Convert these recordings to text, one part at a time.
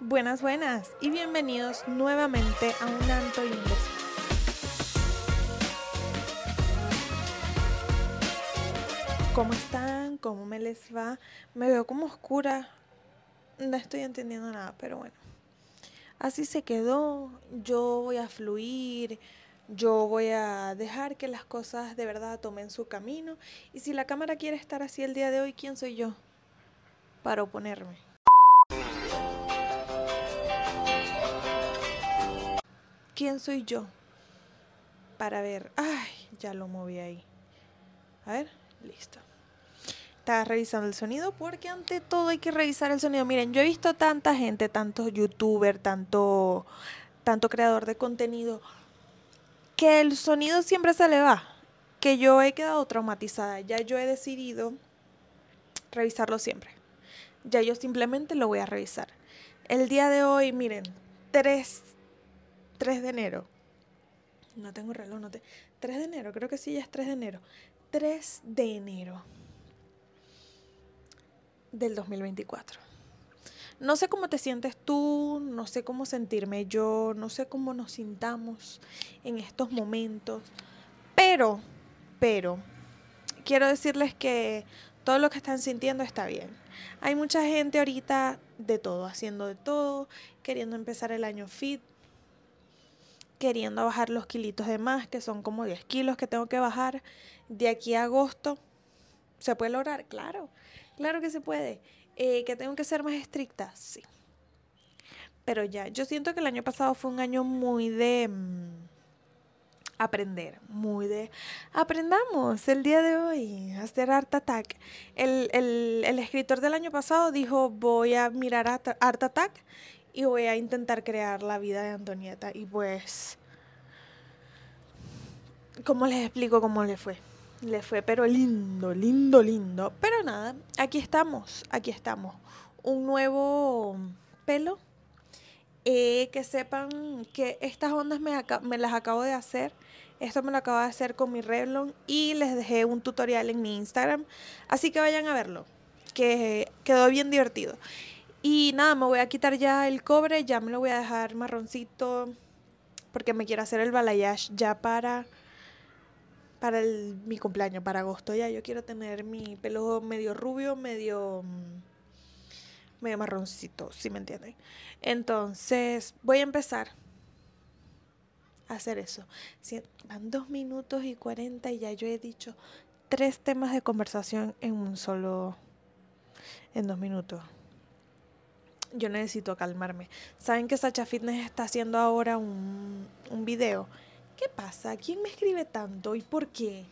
Buenas, buenas y bienvenidos nuevamente a un Anto Inglés. ¿Cómo están? ¿Cómo me les va? Me veo como oscura. No estoy entendiendo nada, pero bueno. Así se quedó. Yo voy a fluir. Yo voy a dejar que las cosas de verdad tomen su camino. Y si la cámara quiere estar así el día de hoy, ¿quién soy yo? Para oponerme. ¿Quién soy yo? Para ver. Ay, ya lo moví ahí. A ver, listo. Estaba revisando el sonido porque ante todo hay que revisar el sonido. Miren, yo he visto tanta gente, tantos youtubers, tanto, tanto creador de contenido, que el sonido siempre se le va. Que yo he quedado traumatizada. Ya yo he decidido revisarlo siempre. Ya yo simplemente lo voy a revisar. El día de hoy, miren, 3 3 de enero. No tengo reloj, no te... 3 de enero, creo que sí, ya es 3 de enero. 3 de enero del 2024. No sé cómo te sientes tú, no sé cómo sentirme yo, no sé cómo nos sintamos en estos momentos, pero, pero, quiero decirles que todo lo que están sintiendo está bien. Hay mucha gente ahorita de todo, haciendo de todo, queriendo empezar el año fit, queriendo bajar los kilitos de más, que son como 10 kilos que tengo que bajar de aquí a agosto. ¿Se puede lograr? Claro, claro que se puede. Eh, ¿Que tengo que ser más estricta? Sí. Pero ya, yo siento que el año pasado fue un año muy de mm, aprender, muy de aprendamos el día de hoy hacer Art Attack. El, el, el escritor del año pasado dijo voy a mirar Art Attack y voy a intentar crear la vida de Antonieta. Y pues, ¿cómo les explico cómo le fue? Le fue pero lindo, lindo, lindo. Pero nada, aquí estamos, aquí estamos. Un nuevo pelo. Eh, que sepan que estas ondas me, me las acabo de hacer. Esto me lo acabo de hacer con mi Revlon y les dejé un tutorial en mi Instagram. Así que vayan a verlo, que quedó bien divertido. Y nada, me voy a quitar ya el cobre, ya me lo voy a dejar marroncito porque me quiero hacer el balayage ya para para mi cumpleaños, para agosto ya. Yo quiero tener mi pelo medio rubio, medio mm, medio marroncito, si me entienden. Entonces, voy a empezar a hacer eso. van dos minutos y cuarenta y ya yo he dicho tres temas de conversación en un solo, en dos minutos yo necesito calmarme. ¿Saben que Sacha Fitness está haciendo ahora un, un video? ¿Qué pasa? ¿Quién me escribe tanto y por qué?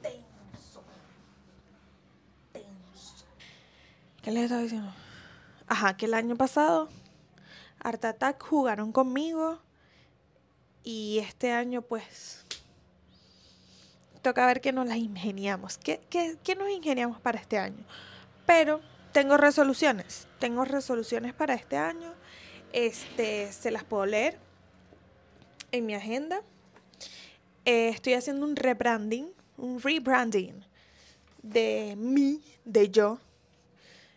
Tenso. Tenso. ¿Qué les estaba diciendo? Ajá, que el año pasado Art Attack jugaron conmigo y este año pues toca ver qué nos las ingeniamos. ¿Qué, qué, qué nos ingeniamos para este año? Pero tengo resoluciones, tengo resoluciones para este año. Este, se las puedo leer en mi agenda. Eh, estoy haciendo un rebranding, un rebranding de mí, de yo.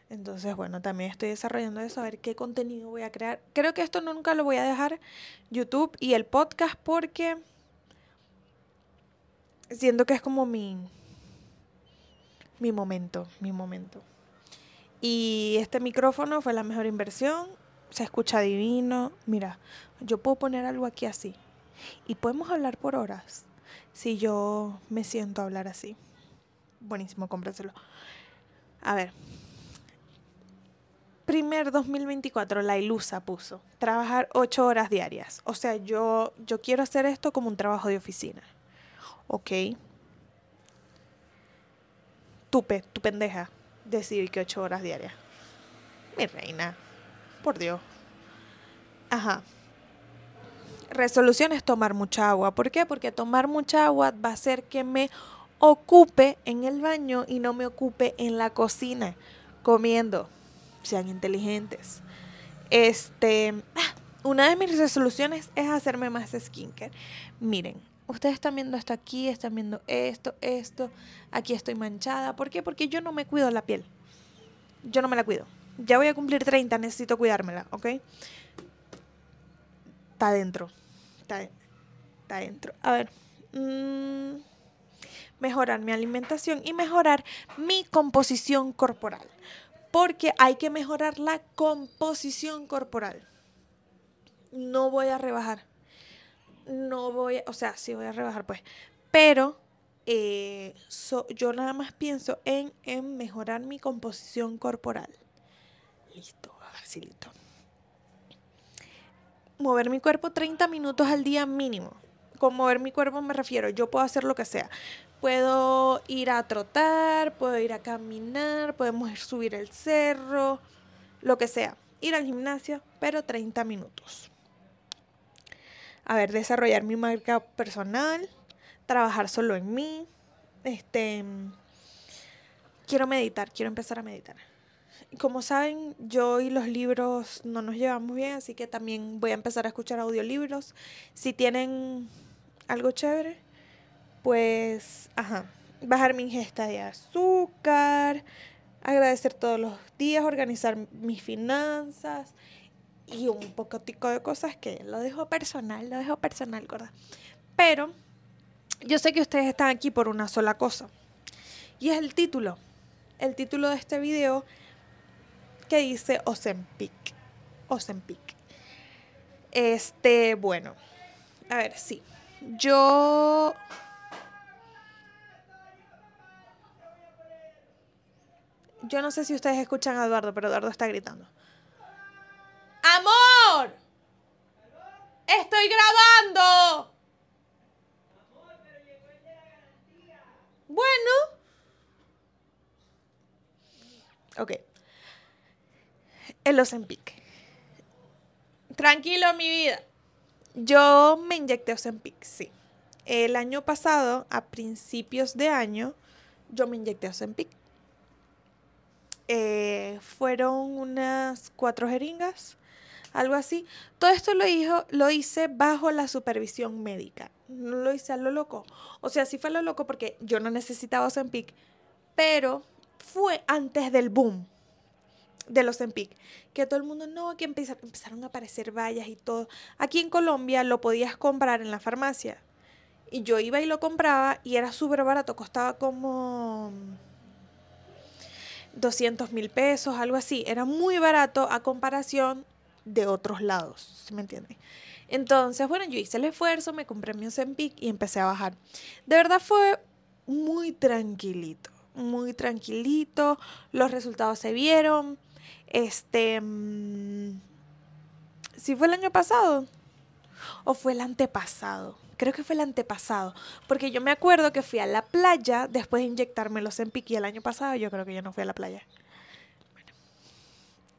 Entonces, bueno, también estoy desarrollando eso, a ver qué contenido voy a crear. Creo que esto nunca lo voy a dejar YouTube y el podcast porque siento que es como mi, mi momento, mi momento. Y este micrófono fue la mejor inversión, se escucha divino. Mira, yo puedo poner algo aquí así. Y podemos hablar por horas si yo me siento a hablar así. Buenísimo, cómpraselo. A ver. Primer 2024, la ilusa puso. Trabajar ocho horas diarias. O sea, yo, yo quiero hacer esto como un trabajo de oficina. Ok. Tupe, tu pendeja decir que ocho horas diarias. Mi reina, por Dios. Ajá. Resolución es tomar mucha agua. ¿Por qué? Porque tomar mucha agua va a hacer que me ocupe en el baño y no me ocupe en la cocina comiendo. Sean inteligentes. Este, ah, una de mis resoluciones es hacerme más skincare. Miren, ustedes están viendo esto aquí, están viendo esto, esto, aquí estoy manchada. ¿Por qué? Porque yo no me cuido la piel. Yo no me la cuido. Ya voy a cumplir 30, necesito cuidármela, ¿ok? Está dentro. Está, está dentro. A ver. Mm, mejorar mi alimentación y mejorar mi composición corporal. Porque hay que mejorar la composición corporal. No voy a rebajar. No voy o sea, sí voy a rebajar pues. Pero eh, yo nada más pienso en, en mejorar mi composición corporal. Listo, facilito. Mover mi cuerpo 30 minutos al día mínimo. Con mover mi cuerpo me refiero, yo puedo hacer lo que sea. Puedo ir a trotar, puedo ir a caminar, podemos subir el cerro, lo que sea. Ir al gimnasio, pero 30 minutos. A ver, desarrollar mi marca personal, trabajar solo en mí. Este, quiero meditar, quiero empezar a meditar. Como saben, yo y los libros no nos llevamos bien, así que también voy a empezar a escuchar audiolibros. Si tienen algo chévere, pues, ajá, bajar mi ingesta de azúcar, agradecer todos los días, organizar mis finanzas y un poquitico de cosas que lo dejo personal, lo dejo personal, gorda. Pero yo sé que ustedes están aquí por una sola cosa. Y es el título. El título de este video que dice Ozempic. Ozempic. Este, bueno. A ver, sí. Yo... Yo no sé si ustedes escuchan a Eduardo, pero Eduardo está gritando. ¡Estoy grabando! Bueno. Ok. El Ozempic. Tranquilo, mi vida. Yo me inyecté Ozempic, sí. El año pasado, a principios de año, yo me inyecté Ozempic. Eh, fueron unas cuatro jeringas, algo así. Todo esto lo, lo hice bajo la supervisión médica no lo hice a lo loco. O sea, sí fue a lo loco porque yo no necesitaba Ozempic, pero fue antes del boom de los Ozempic, que todo el mundo, no, que empezaron a aparecer vallas y todo. Aquí en Colombia lo podías comprar en la farmacia. Y yo iba y lo compraba y era súper barato, costaba como 200 mil pesos, algo así. Era muy barato a comparación de otros lados, ¿sí me entienden? Entonces, bueno, yo hice el esfuerzo, me compré mi Ozempic y empecé a bajar. De verdad fue muy tranquilito, muy tranquilito. Los resultados se vieron. Este, mm, si fue el año pasado o fue el antepasado. Creo que fue el antepasado, porque yo me acuerdo que fui a la playa después de inyectarme los Ozempic y el año pasado yo creo que yo no fui a la playa.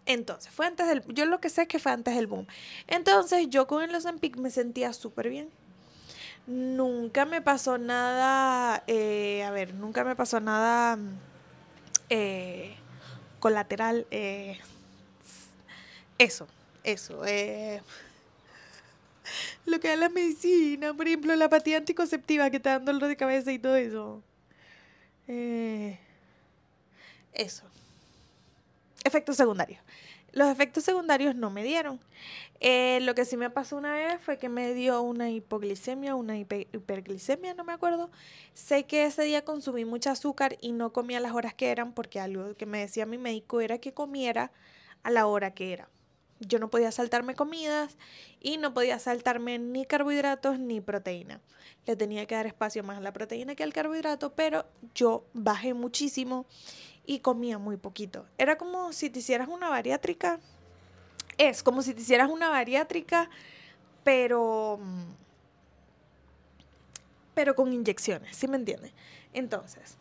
Entonces, fue antes del, yo lo que sé es que fue antes del boom. Entonces, yo con el Ozempic me sentía súper bien. Nunca me pasó nada, eh, a ver, nunca me pasó nada eh, colateral. Eh, eso, eso. lo que es la medicina, por ejemplo, la apatía anticonceptiva que te da dolor de cabeza y todo eso. eso efectos secundarios. Los efectos secundarios no me dieron. Eh, lo que sí me pasó una vez fue que me dio una hipoglicemia, una hiperglicemia, no me acuerdo. Sé que ese día consumí mucho azúcar y no comía las horas que eran porque algo que me decía mi médico era que comiera a la hora que era. Yo no podía saltarme comidas y no podía saltarme ni carbohidratos ni proteína. Le tenía que dar espacio más a la proteína que al carbohidrato, pero yo bajé muchísimo y comía muy poquito. Era como si te hicieras una bariátrica. Es como si te hicieras una bariátrica, pero pero con inyecciones, ¿sí me entiendes? Entonces,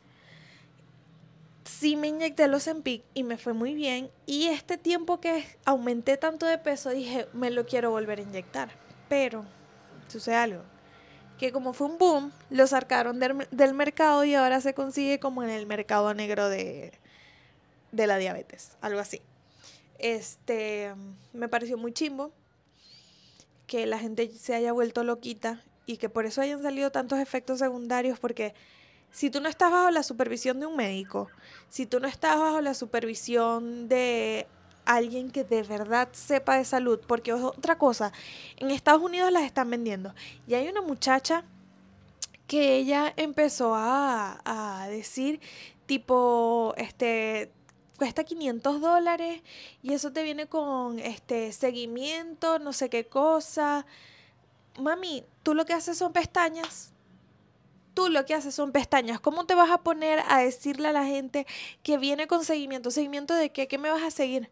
sí me inyecté los Empic y me fue muy bien. Y este tiempo que aumenté tanto de peso, dije, me lo quiero volver a inyectar. Pero, sucede algo. Que como fue un boom, lo sacaron del, mercado y ahora se consigue como en el mercado negro de, de la diabetes. Algo así. Este, me pareció muy chimbo que la gente se haya vuelto loquita y que por eso hayan salido tantos efectos secundarios porque si tú no estás bajo la supervisión de un médico, si tú no estás bajo la supervisión de alguien que de verdad sepa de salud, porque otra cosa, en Estados Unidos las están vendiendo. Y hay una muchacha que ella empezó a, a decir tipo, este, cuesta 500 dólares y eso te viene con este seguimiento, no sé qué cosa. Mami, tú lo que haces son pestañas. Tú lo que haces son pestañas. ¿Cómo te vas a poner a decirle a la gente que viene con seguimiento? ¿Seguimiento de qué? ¿Qué me vas a seguir?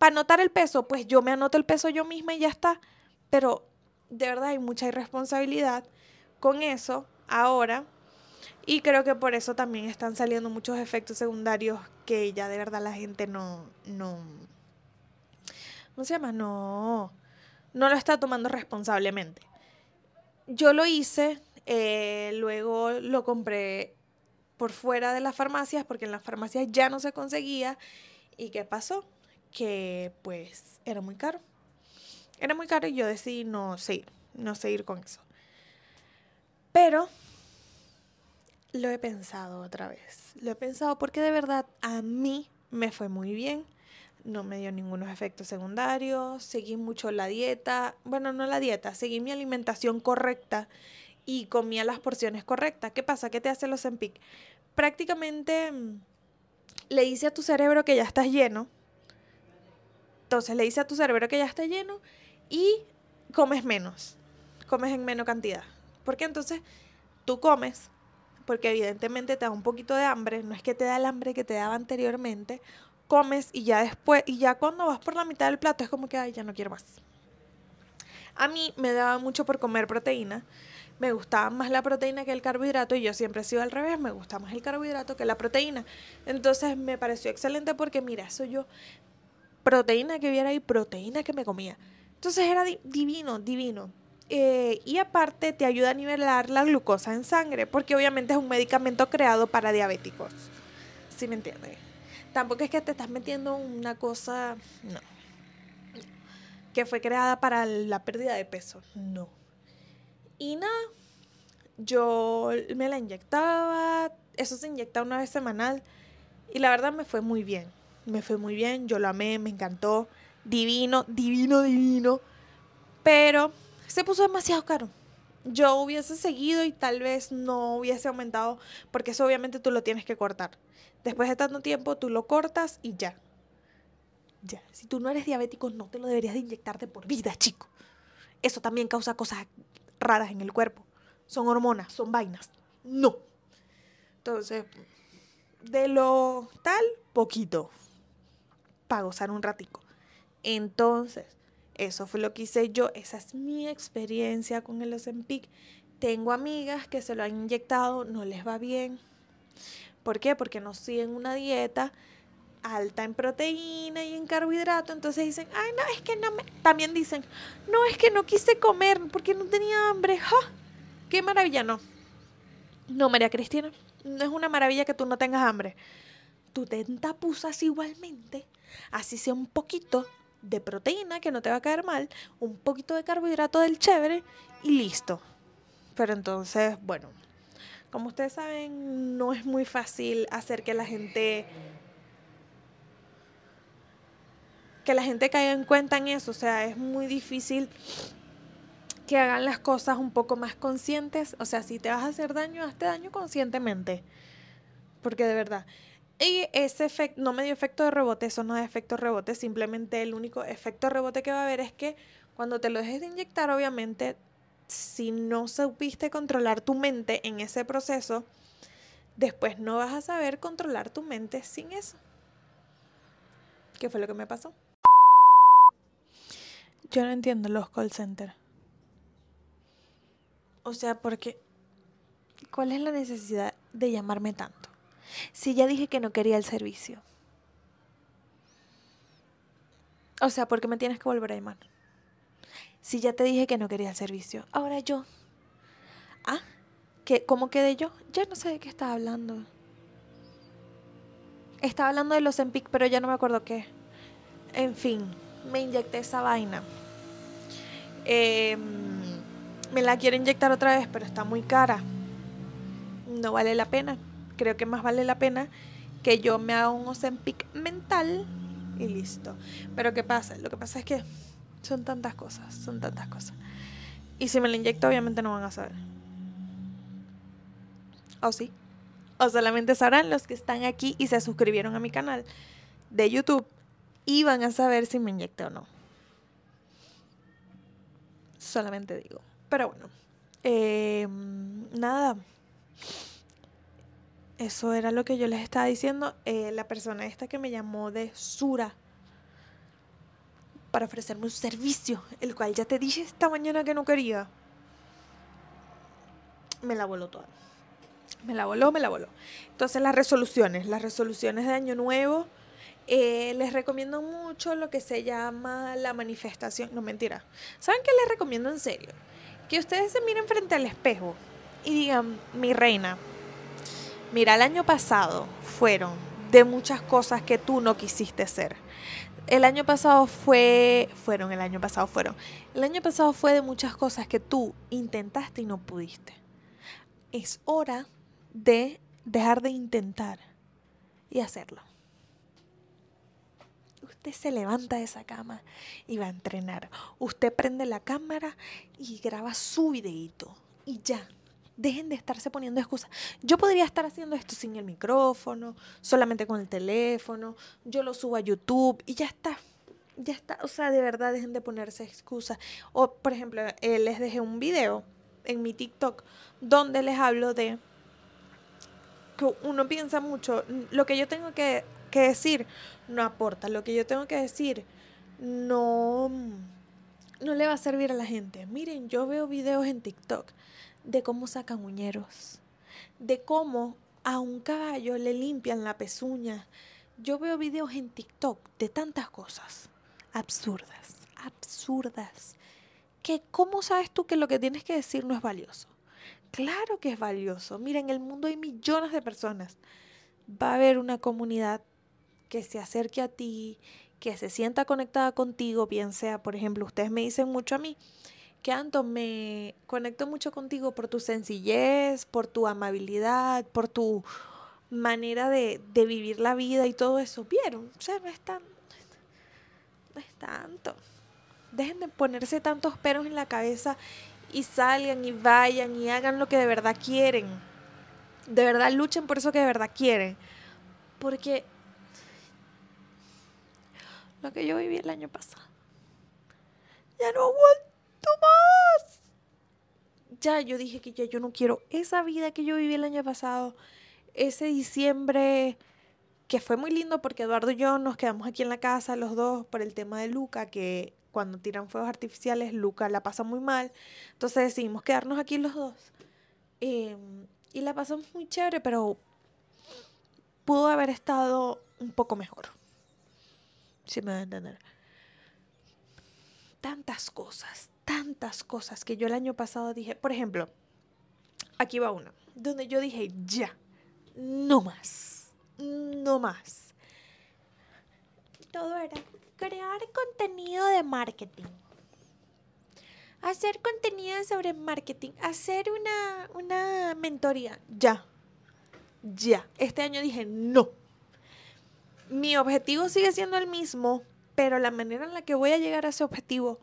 Para anotar el peso, pues yo me anoto el peso yo misma y ya está. Pero de verdad hay mucha irresponsabilidad con eso ahora y creo que por eso también están saliendo muchos efectos secundarios que ya de verdad la gente no, no, ¿cómo se llama? No, no lo está tomando responsablemente. Yo lo hice, eh, luego lo compré por fuera de las farmacias porque en las farmacias ya no se conseguía. ¿Y qué pasó? Que pues era muy caro. Era muy caro y yo decidí no seguir, no seguir con eso. Pero lo he pensado otra vez. Lo he pensado porque de verdad a mí me fue muy bien. No me dio ningunos efectos secundarios. Seguí mucho la dieta. Bueno, no la dieta. Seguí mi alimentación correcta y comía las porciones correctas. ¿Qué pasa? ¿Qué te hace los Empic? Prácticamente mm, le dice a tu cerebro que ya estás lleno. Entonces le dice a tu cerebro que ya está lleno y comes menos. Comes en menos cantidad. Porque entonces tú comes porque evidentemente te da un poquito de hambre, no es que te da el hambre que te daba anteriormente, comes y ya después, y ya cuando vas por la mitad del plato es como que, ay, ya no quiero más. A mí me daba mucho por comer proteína, me gustaba más la proteína que el carbohidrato y yo siempre he sido al revés, me gusta más el carbohidrato que la proteína. Entonces me pareció excelente porque mira, eso yo, proteína que viera y proteína que me comía. Entonces era divino, divino. Eh, y aparte te ayuda a nivelar la glucosa en sangre, porque obviamente es un medicamento creado para diabéticos. ¿Sí me entiendes? Tampoco es que te estás metiendo una cosa, no, que fue creada para la pérdida de peso, no. Y nada, yo me la inyectaba, eso se inyecta una vez semanal y la verdad me fue muy bien, me fue muy bien, yo lo amé, me encantó, divino, divino, divino, pero se puso demasiado caro. Yo hubiese seguido y tal vez no hubiese aumentado, porque eso obviamente tú lo tienes que cortar. Después de tanto tiempo, tú lo cortas y ya. Ya. Si tú no eres diabético, no te lo deberías de inyectarte por vida, chico. Eso también causa cosas raras en el cuerpo. Son hormonas, son vainas. No. Entonces, de lo tal, poquito. Para gozar un ratico. Entonces, eso fue lo que hice yo, esa es mi experiencia con el Ozempic. Tengo amigas que se lo han inyectado, no les va bien. ¿Por qué? Porque no siguen una dieta alta en proteína y en carbohidrato, entonces dicen, ay, no, es que no me... También dicen, no, es que no quise comer porque no tenía hambre. ¡Ja! ¡Qué maravilla! No. No, María Cristina, no es una maravilla que tú no tengas hambre. Tú te entapuzas igualmente, así sea un poquito, de proteína que no te va a caer mal, un poquito de carbohidrato del chévere y listo. Pero entonces, bueno, como ustedes saben, no es muy fácil hacer que la gente que la gente caiga en cuenta en eso, o sea, es muy difícil que hagan las cosas un poco más conscientes, o sea, si te vas a hacer daño, hazte daño conscientemente. Porque de verdad, y ese efecto, no me dio efecto de rebote, eso no es efecto rebote, simplemente el único efecto rebote que va a haber es que cuando te lo dejes de inyectar, obviamente, si no supiste controlar tu mente en ese proceso, después no vas a saber controlar tu mente sin eso. ¿Qué fue lo que me pasó? Yo no entiendo los call centers. O sea, porque ¿cuál es la necesidad de llamarme tanto? Si ya dije que no quería el servicio? O sea, ¿por qué me tienes que volver a llamar? Si ya te dije que no quería el servicio, ahora yo. Ah, ¿qué, ¿cómo quedé yo? Ya no sé de qué estaba hablando. Estaba hablando de los Empic, pero ya no me acuerdo qué. En fin, me inyecté esa vaina. Em, me la quiero inyectar otra vez, pero está muy cara. No vale la pena creo que más vale la pena que yo me haga un Ozempic mental y listo. Pero ¿qué pasa? Lo que pasa es que son tantas cosas, son tantas cosas. Y si me la inyecto, obviamente no van a saber. ¿O sí? O solamente sabrán los que están aquí y se suscribieron a mi canal de YouTube y van a saber si me inyecté o no. Solamente digo. Pero bueno. Em, nada. Eso era lo que yo les estaba diciendo. Eh, la persona esta que me llamó de Sura para ofrecerme un servicio, el cual ya te dije esta mañana que no quería. Me la voló toda. Me la voló, me la voló. Entonces las resoluciones, las resoluciones de Año Nuevo, eh, les recomiendo mucho lo que se llama la manifestación. No, mentira. ¿Saben qué les recomiendo en serio? Que ustedes se miren frente al espejo y digan, mi reina, Mira, el año pasado fueron de muchas cosas que tú no quisiste ser. El año pasado fue, fueron, el año pasado fueron. El año pasado fue de muchas cosas que tú intentaste y no pudiste. Es hora de dejar de intentar y hacerlo. Usted se levanta de esa cama y va a entrenar. Usted prende la cámara y graba su videito y ya, dejen de estarse poniendo excusas. Yo podría estar haciendo esto sin el micrófono, solamente con el teléfono, yo lo subo a YouTube y ya está. Ya está, o sea, de verdad dejen de ponerse excusas. O, por ejemplo, eh, les dejé un video en mi TikTok donde les hablo de que uno piensa mucho, lo que yo tengo que, que decir no aporta, lo que yo tengo que decir no, no le va a servir a la gente. Miren, yo veo videos en TikTok de cómo sacan uñeros, de cómo a un caballo le limpian la pezuña. Yo veo videos en TikTok de tantas cosas absurdas, absurdas, que cómo sabes tú que lo que tienes que decir no es valioso. Claro que es valioso. Mira, en el mundo hay millones de personas. Va a haber una comunidad que se acerque a ti, que se sienta conectada contigo, bien sea, por ejemplo, ustedes me dicen mucho a mí, que Anto, me conecto mucho contigo por tu sencillez, por tu amabilidad, por tu manera de, vivir la vida y todo eso. ¿Vieron? O sea, no es, tan, no es tanto. Dejen de ponerse tantos peros en la cabeza y salgan y vayan y hagan lo que de verdad quieren. De verdad luchen por eso que de verdad quieren. Porque lo que yo viví el año pasado, ya no aguanto más. Ya, yo dije que ya yo no quiero esa vida que yo viví el año pasado. Ese diciembre que fue muy lindo porque Eduardo y yo nos quedamos aquí en la casa los dos por el tema de Luca, que cuando tiran fuegos artificiales Luca la pasa muy mal. Entonces decidimos quedarnos aquí los dos. Em, y la pasamos muy chévere, pero pudo haber estado un poco mejor. Si me a entender. Tantas cosas, tantas cosas que yo el año pasado dije, por ejemplo, aquí va una, donde yo dije, ya, no más, no más. Todo era crear contenido de marketing. Hacer contenido sobre marketing, hacer una, una mentoría, ya, ya. Este año dije, no. Mi objetivo sigue siendo el mismo, pero la manera en la que voy a llegar a ese objetivo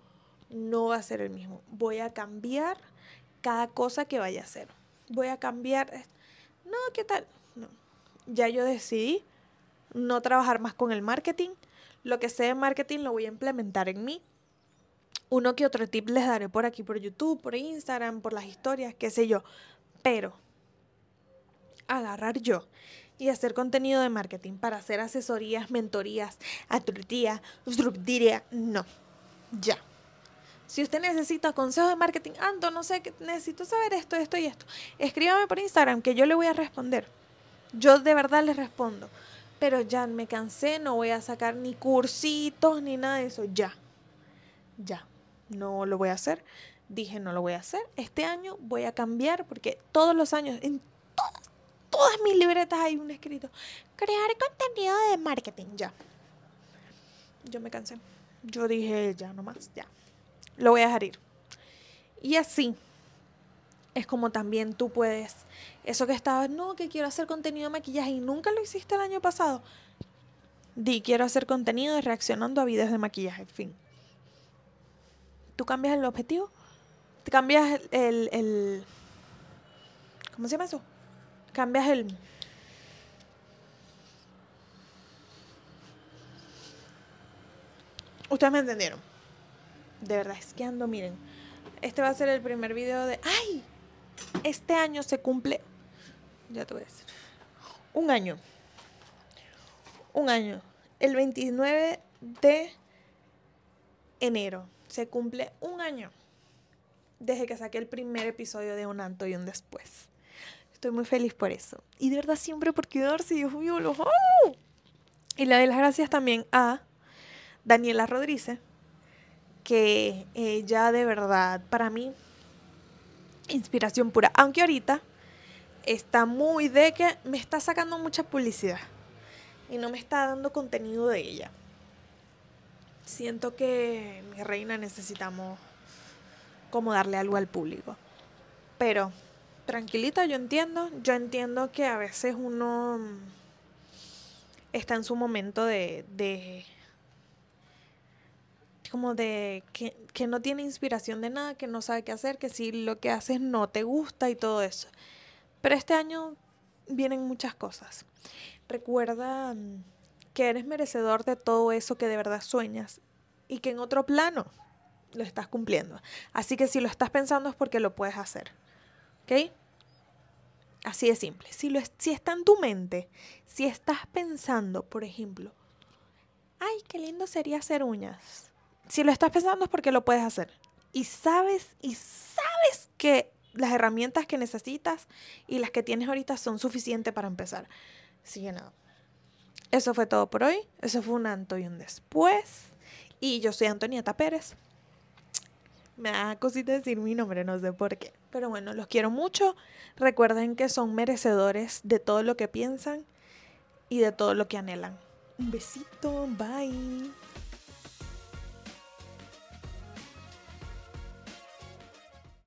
no va a ser el mismo. Voy a cambiar cada cosa que vaya a hacer. Voy a cambiar. No, ¿qué tal? No. Ya yo decidí no trabajar más con el marketing. Lo que sé de marketing lo voy a implementar en mí. Uno que otro tip les daré por aquí, por YouTube, por Instagram, por las historias, qué sé yo. Pero agarrar yo y hacer contenido de marketing para hacer asesorías, mentorías, atrutías, no. Ya. Si usted necesita consejos de marketing, Ando, no sé, necesito saber esto, esto y esto. Escríbame por Instagram que yo le voy a responder. Yo de verdad le respondo. Pero ya me cansé, no voy a sacar ni cursitos ni nada de eso. Ya. Ya. No lo voy a hacer. Dije, no lo voy a hacer. Este año voy a cambiar porque todos los años, en todas, todas mis libretas hay un escrito. Crear contenido de marketing. Ya. Yo me cansé. Yo dije, ya nomás, ya lo voy a dejar ir. Y así es como también tú puedes, eso que estabas, no, que quiero hacer contenido de maquillaje y nunca lo hiciste el año pasado, Di, quiero hacer contenido reaccionando a videos de maquillaje, fin. Tú cambias el objetivo, cambias el, el ¿Cómo se llama eso? Cambias el... Ustedes me entendieron. De verdad, es que ando, miren. Este va a ser el primer video de... ¡Ay! Este año se cumple... Ya te voy a decir. Un año. Un año. El 29 de enero se cumple un año desde que saqué el primer episodio de Un Anto y un Después. Estoy muy feliz por eso. Y de verdad siempre por quedarse, Dios mío, los. Y le doy las gracias también a Daniela Rodríguez, que ella de verdad, para mí, inspiración pura. Aunque ahorita está muy de que me está sacando mucha publicidad y no me está dando contenido de ella. Siento que mi reina necesitamos como darle algo al público. Pero tranquilita, yo entiendo. Yo entiendo que a veces uno está en su momento de, de como de que, que, no tiene inspiración de nada, que no sabe qué hacer, que si lo que haces no te gusta y todo eso. Pero este año vienen muchas cosas. Recuerda mm, que eres merecedor de todo eso que de verdad sueñas y que en otro plano lo estás cumpliendo. Así que si lo estás pensando es porque lo puedes hacer. ¿Ok? Así de simple. Si, lo, si está en tu mente, si estás pensando, por ejemplo, ay, qué lindo sería hacer uñas. Si lo estás pensando es porque lo puedes hacer. Y sabes, y sabes que las herramientas que necesitas y las que tienes ahorita son suficientes para empezar. Así que nada. Eso fue todo por hoy. Eso fue un antes y un después. Y yo soy Antonieta Pérez. Me da cosita decir mi nombre, no sé por qué. Pero bueno, los quiero mucho. Recuerden que son merecedores de todo lo que piensan y de todo lo que anhelan. Un besito, bye.